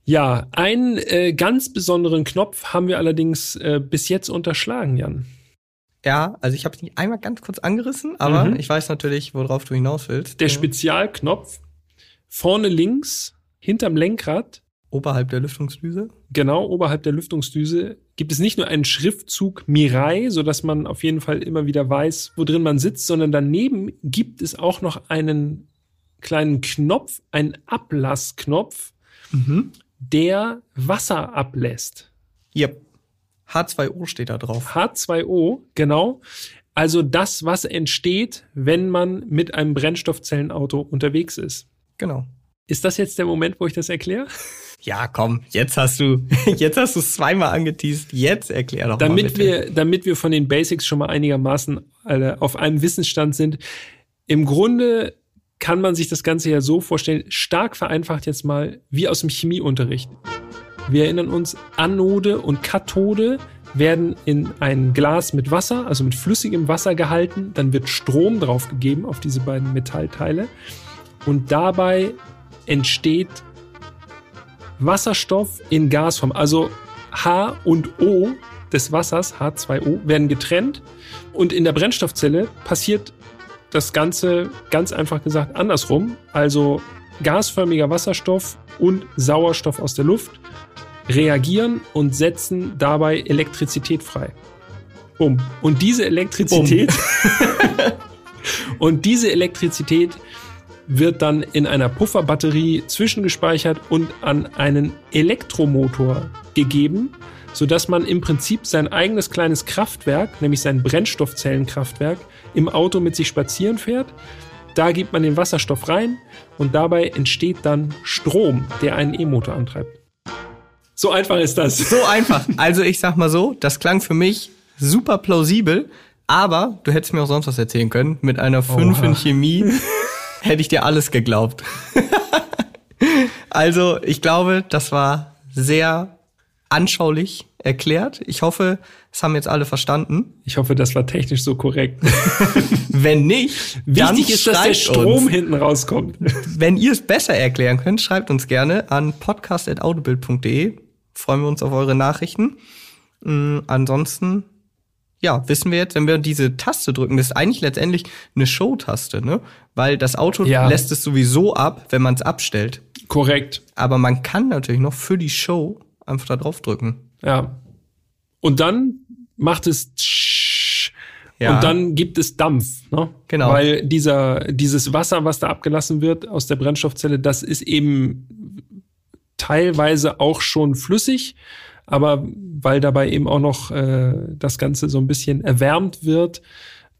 ja, einen äh, ganz besonderen Knopf haben wir allerdings äh, bis jetzt unterschlagen, Jan. Ja, also ich habe es nicht einmal ganz kurz angerissen, aber Mhm. ich weiß natürlich, worauf du hinaus willst. Der Spezialknopf vorne links hinterm Lenkrad oberhalb der Lüftungsdüse. genau oberhalb der Lüftungsdüse gibt es nicht nur einen Schriftzug Mirai, so dass man auf jeden Fall immer wieder weiß, wo drin man sitzt, sondern daneben gibt es auch noch einen kleinen Knopf, einen Ablassknopf, Mhm. der Wasser ablässt. Yep. H2O steht da drauf. H2O, genau. Also das, was entsteht, wenn man mit einem Brennstoffzellenauto unterwegs ist. Genau. Ist das jetzt der Moment, wo ich das erkläre? Ja, komm, jetzt hast du, jetzt hast du es zweimal angeteased. Jetzt erklär doch mal damit bitte. wir, damit wir von den Basics schon mal einigermaßen äh, auf einem Wissensstand sind. Im Grunde kann man sich das Ganze ja so vorstellen, stark vereinfacht jetzt mal, wie aus dem Chemieunterricht. Wir erinnern uns, Anode und Kathode werden in ein Glas mit Wasser, also mit flüssigem Wasser gehalten, dann wird Strom draufgegeben auf diese beiden Metallteile und dabei entsteht Wasserstoff in Gasform. Also H und O des Wassers, H2O, werden getrennt. Und in der Brennstoffzelle passiert das Ganze ganz einfach gesagt andersrum. Also gasförmiger Wasserstoff und Sauerstoff aus der Luft reagieren und setzen dabei Elektrizität frei. Um. Und diese Elektrizität und diese Elektrizität wird dann in einer Pufferbatterie zwischengespeichert und an einen Elektromotor gegeben, sodass man im Prinzip sein eigenes kleines Kraftwerk, nämlich sein Brennstoffzellenkraftwerk, im Auto mit sich spazieren fährt. Da gibt man den Wasserstoff rein und dabei entsteht dann Strom, der einen E-Motor antreibt. So einfach ist das. So einfach. Also ich sag mal so, das klang für mich super plausibel, aber du hättest mir auch sonst was erzählen können. Mit einer 5 Oha. in Chemie hätte ich dir alles geglaubt. also ich glaube, das war sehr anschaulich erklärt. Ich hoffe, es haben jetzt alle verstanden. Ich hoffe, das war technisch so korrekt. Wenn nicht, dann Wichtig ist, dass der Strom uns. hinten rauskommt. Wenn ihr es besser erklären könnt, schreibt uns gerne an podcast.autobild.de. Freuen wir uns auf eure Nachrichten. Mm, ansonsten, ja, wissen wir jetzt, wenn wir diese Taste drücken, das ist eigentlich letztendlich eine Show-Taste, ne? Weil das Auto Ja. lässt es sowieso ab, wenn man es abstellt. Korrekt. Aber man kann natürlich noch für die Show einfach da drauf drücken. Ja. Und dann macht es Ja. und dann gibt es Dampf, ne? Genau. Weil dieser, dieses Wasser, was da abgelassen wird aus der Brennstoffzelle, das ist eben teilweise auch schon flüssig, aber weil dabei eben auch noch äh, das Ganze so ein bisschen erwärmt wird,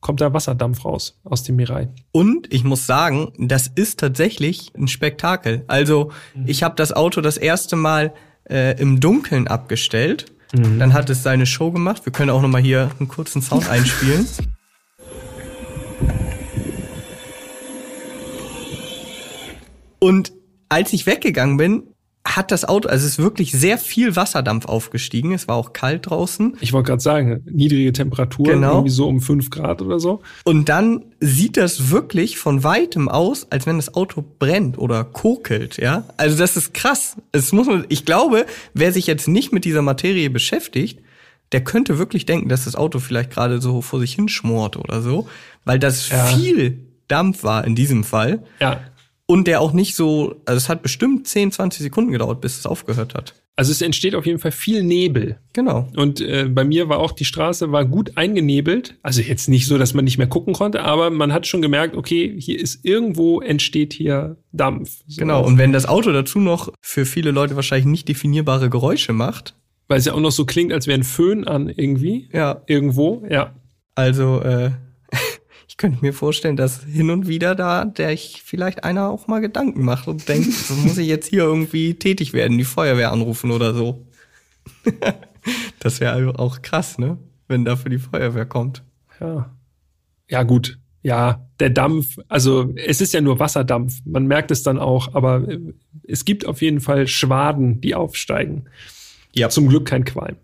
kommt da Wasserdampf raus aus dem Mirai. Und ich muss sagen, das ist tatsächlich ein Spektakel. Also ich habe das Auto das erste Mal äh, im Dunkeln abgestellt. Dann hat es seine Show gemacht. Wir können auch noch mal hier einen kurzen Sound einspielen. Und als ich weggegangen bin, hat das Auto, also es ist wirklich sehr viel Wasserdampf aufgestiegen. Es war auch kalt draußen. Ich wollte gerade sagen, niedrige Temperatur, Genau. irgendwie so um fünf Grad oder so. Und dann sieht das wirklich von weitem aus, als wenn das Auto brennt oder kokelt, ja. Also das ist krass. Es muss man, ich glaube, wer sich jetzt nicht mit dieser Materie beschäftigt, der könnte wirklich denken, dass das Auto vielleicht gerade so vor sich hinschmort oder so, weil das Ja. viel Dampf war in diesem Fall. Ja. Und der auch nicht so, also es hat bestimmt 10, 20 Sekunden gedauert, bis es aufgehört hat. Also es entsteht auf jeden Fall viel Nebel. Genau. Und äh, bei mir war auch die Straße war gut eingenebelt. Also jetzt nicht so, dass man nicht mehr gucken konnte, aber man hat schon gemerkt, okay, hier ist irgendwo entsteht hier Dampf. So. Genau. Und wenn das Auto dazu noch für viele Leute wahrscheinlich nicht definierbare Geräusche macht, Weil es ja auch noch so klingt, als wäre ein Föhn an irgendwie. ja, Irgendwo, ja. Also, äh, könnte mir vorstellen, dass hin und wieder da, der ich vielleicht einer auch mal Gedanken macht und denkt, so muss ich jetzt hier irgendwie tätig werden, die Feuerwehr anrufen oder so. das wäre auch krass, ne? Wenn dafür die Feuerwehr kommt. Ja. Ja, gut. Ja, der Dampf, also es ist ja nur Wasserdampf. Man merkt es dann auch, aber äh, es gibt auf jeden Fall Schwaden, die aufsteigen. Ja. Zum Glück kein Qualm.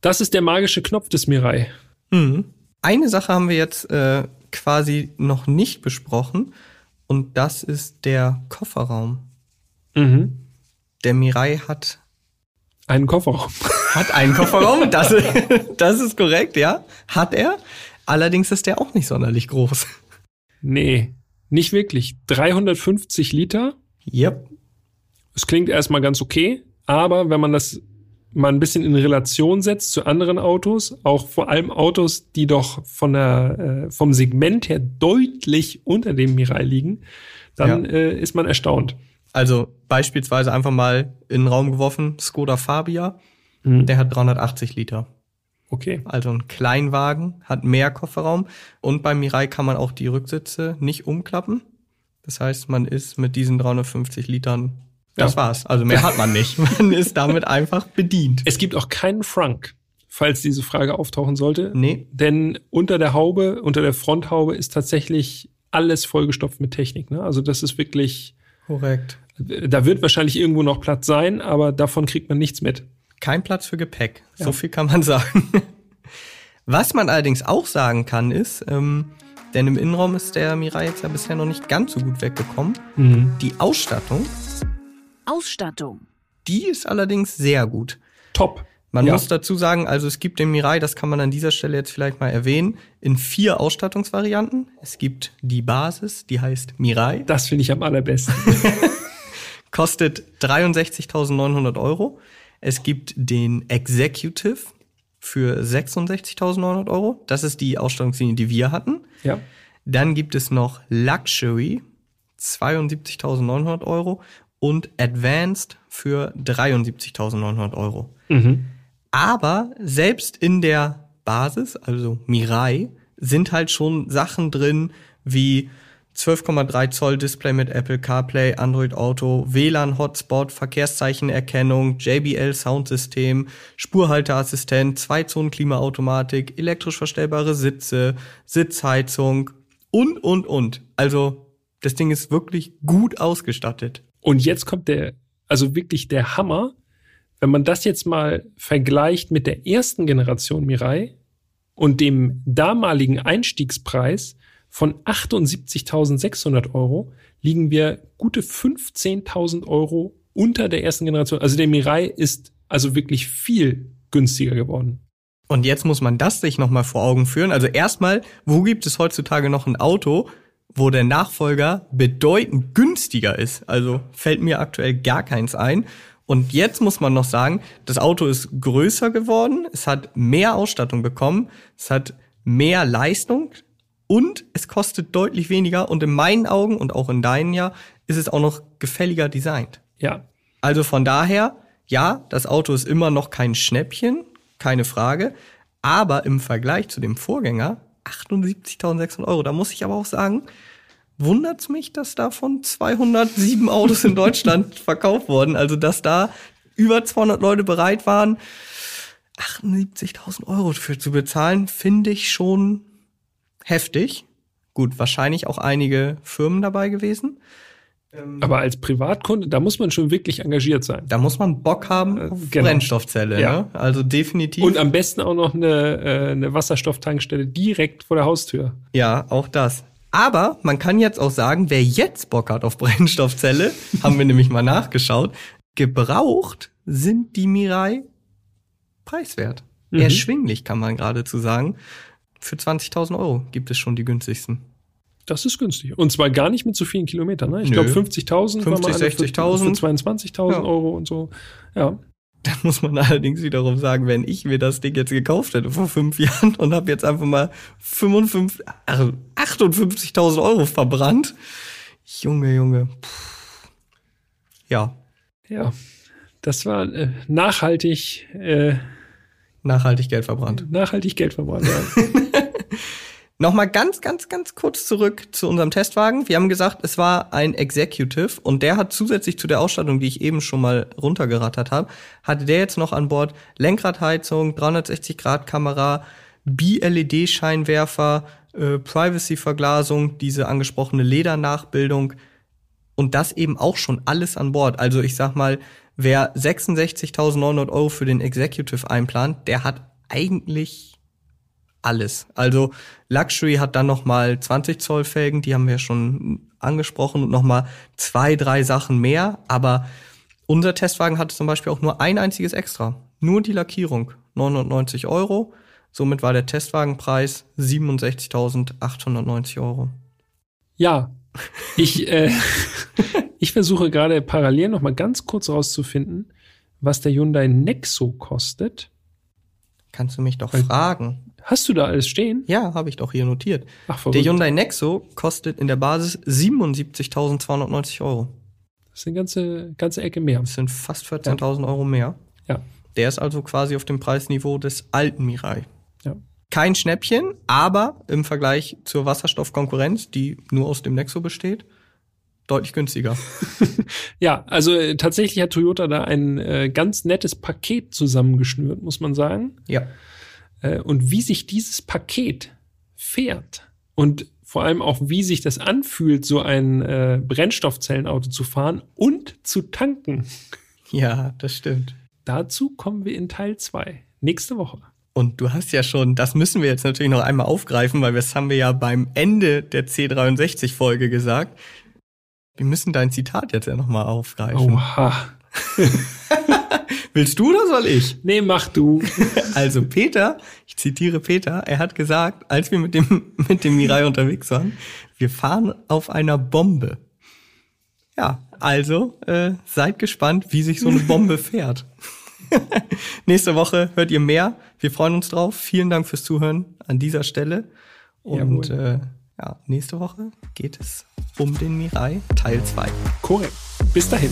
Das ist der magische Knopf des Mirai. Mhm. Eine Sache haben wir jetzt äh, quasi noch nicht besprochen und das ist der Kofferraum. Mhm. Der Mirai hat Einen Kofferraum. Hat einen Kofferraum, das, das ist korrekt, ja. Hat er. Allerdings ist der auch nicht sonderlich groß. Nee, nicht wirklich. 350 Liter. Yep. Es klingt erstmal ganz okay, aber wenn man das mal ein bisschen in Relation setzt zu anderen Autos, auch vor allem Autos, die doch von der, äh, vom Segment her deutlich unter dem Mirai liegen, dann Ja. äh, ist man erstaunt. Also beispielsweise einfach mal in den Raum geworfen, Skoda Fabia, der hat 380 Liter. Okay. Also ein Kleinwagen, hat mehr Kofferraum und beim Mirai kann man auch die Rücksitze nicht umklappen. Das heißt, man ist mit diesen 350 Litern, das Ja. war's. Also mehr hat man nicht. Man ist damit einfach bedient. Es gibt auch keinen Frank, falls diese Frage auftauchen sollte. Nee. Denn unter der Haube, unter der Fronthaube ist tatsächlich alles vollgestopft mit Technik. Ne? Also das ist wirklich, Korrekt. da wird wahrscheinlich irgendwo noch Platz sein, aber davon kriegt man nichts mit. Kein Platz für Gepäck. So Ja. viel kann man sagen. Was man allerdings auch sagen kann, ist, ähm, denn im Innenraum ist der Mirai jetzt ja bisher noch nicht ganz so gut weggekommen. Die Ausstattung, Ausstattung. die ist allerdings sehr gut. Top. Man Ja. muss dazu sagen, also es gibt den Mirai, das kann man an dieser Stelle jetzt vielleicht mal erwähnen, in vier Ausstattungsvarianten. Es gibt die Basis, die heißt Mirai, Das finde ich am allerbesten. kostet 63.900 Euro. Es gibt den Executive für 66.900 Euro. Das ist die Ausstattungslinie, die wir hatten. ja. Dann gibt es noch Luxury, 72.900 Euro. Und Advanced für 73.900 Euro. Aber selbst in der Basis, also Mirai, sind halt schon Sachen drin wie 12,3 Zoll Display mit Apple CarPlay, Android Auto, WLAN Hotspot, Verkehrszeichenerkennung, JBL Soundsystem, Spurhalteassistent, Zweizonen Klimaautomatik, elektrisch verstellbare Sitze, Sitzheizung und und und. Also das Ding ist wirklich gut ausgestattet. Und jetzt kommt der, also wirklich der Hammer. Wenn man das jetzt mal vergleicht mit der ersten Generation Mirai und dem damaligen Einstiegspreis von 78.600 Euro, liegen wir gute 15.000 Euro unter der ersten Generation. Also der Mirai ist also wirklich viel günstiger geworden. Und jetzt muss man das sich nochmal vor Augen führen. Also erstmal, wo gibt es heutzutage noch ein Auto, wo der Nachfolger bedeutend günstiger ist? Also fällt mir aktuell gar keins ein. Und jetzt muss man noch sagen, das Auto ist größer geworden, es hat mehr Ausstattung bekommen, es hat mehr Leistung und es kostet deutlich weniger. Und in meinen Augen und auch in deinen ja, ist es auch noch gefälliger designt. Ja. Also von daher, ja, das Auto ist immer noch kein Schnäppchen, keine Frage. Aber im Vergleich zu dem Vorgänger 78.600 Euro. Da muss ich aber auch sagen, wundert's mich, dass davon 207 Autos in Deutschland verkauft wurden. Also dass da über 200 Leute bereit waren, 78.000 Euro für zu bezahlen, finde ich schon heftig. Gut, wahrscheinlich auch einige Firmen dabei gewesen. Aber als Privatkunde, da muss man schon wirklich engagiert sein. Da muss man Bock haben auf genau. Brennstoffzelle. Ja. Ne? Also definitiv. Und am besten auch noch eine, äh, eine Wasserstofftankstelle direkt vor der Haustür. Ja, auch das. Aber man kann jetzt auch sagen, wer jetzt Bock hat auf Brennstoffzelle, haben wir nämlich mal nachgeschaut, gebraucht sind die Mirai preiswert. Mhm. Erschwinglich kann man geradezu sagen. Für 20.000 Euro gibt es schon die günstigsten. Das ist günstig. Und zwar gar nicht mit so vielen Kilometern. Ne? Ich glaube 50.000 war mal 50, eine für- 60.000. Für 22.000 Ja. Euro und so. Ja. Da muss man allerdings wiederum sagen, wenn ich mir das Ding jetzt gekauft hätte vor fünf Jahren und habe jetzt einfach mal 55, also 58.000 Euro verbrannt. Junge, Junge. Puh. Ja, Ja. Das war äh, nachhaltig, äh, nachhaltig Geld verbrannt. nachhaltig Geld verbrannt. Ja. Nochmal ganz, ganz, ganz kurz zurück zu unserem Testwagen. Wir haben gesagt, es war ein Executive und der hat zusätzlich zu der Ausstattung, die ich eben schon mal runtergerattert habe, hatte der jetzt noch an Bord Lenkradheizung, 360-Grad-Kamera, BLED-Scheinwerfer, äh, Privacy-Verglasung, diese angesprochene Ledernachbildung und das eben auch schon alles an Bord. Also ich sag mal, wer 66.900 Euro für den Executive einplant, der hat eigentlich alles. Also Luxury hat dann noch mal 20 Zoll Felgen, die haben wir schon angesprochen und noch mal zwei, drei Sachen mehr. Aber unser Testwagen hatte zum Beispiel auch nur ein einziges Extra, nur die Lackierung, 990 Euro. Somit war der Testwagenpreis 67.890 Euro. ja. Ich, äh, ich versuche gerade parallel noch mal ganz kurz rauszufinden, was der Hyundai Nexo kostet. Kannst du mich doch Weil- fragen? Hast du da alles stehen? Ja, habe ich doch hier notiert. Ach, Der verrückt. Hyundai Nexo kostet in der Basis 77.290 Euro. Das ist eine ganze, ganze Ecke mehr. Das sind fast 14.000 Euro mehr. Ja. Der ist also quasi auf dem Preisniveau des alten Mirai. Ja. Kein Schnäppchen, aber im Vergleich zur Wasserstoffkonkurrenz, die nur aus dem Nexo besteht, deutlich günstiger. Ja, also äh, tatsächlich hat Toyota da ein äh, ganz nettes Paket zusammengeschnürt, muss man sagen. ja. Äh, und wie sich dieses Paket fährt und vor allem auch, wie sich das anfühlt, so ein äh, Brennstoffzellenauto zu fahren und zu tanken. Ja, das stimmt. Dazu kommen wir in Teil 2. Nächste Woche. Und du hast ja schon, das müssen wir jetzt natürlich noch einmal aufgreifen, weil das haben wir ja beim Ende der C63-Folge gesagt. Wir müssen dein Zitat jetzt ja nochmal aufgreifen. Oha. Willst du oder soll ich? Nee, mach du. Also Peter, ich zitiere Peter, er hat gesagt, als wir mit dem, mit dem Mirai unterwegs waren, wir fahren auf einer Bombe. Ja, also äh, seid gespannt, wie sich so eine Bombe fährt. Nächste Woche hört ihr mehr. Wir freuen uns drauf. Vielen Dank fürs Zuhören an dieser Stelle. Und Jawohl. äh, ja, nächste Woche geht es um den Mirai Teil 2. Korrekt. Bis dahin.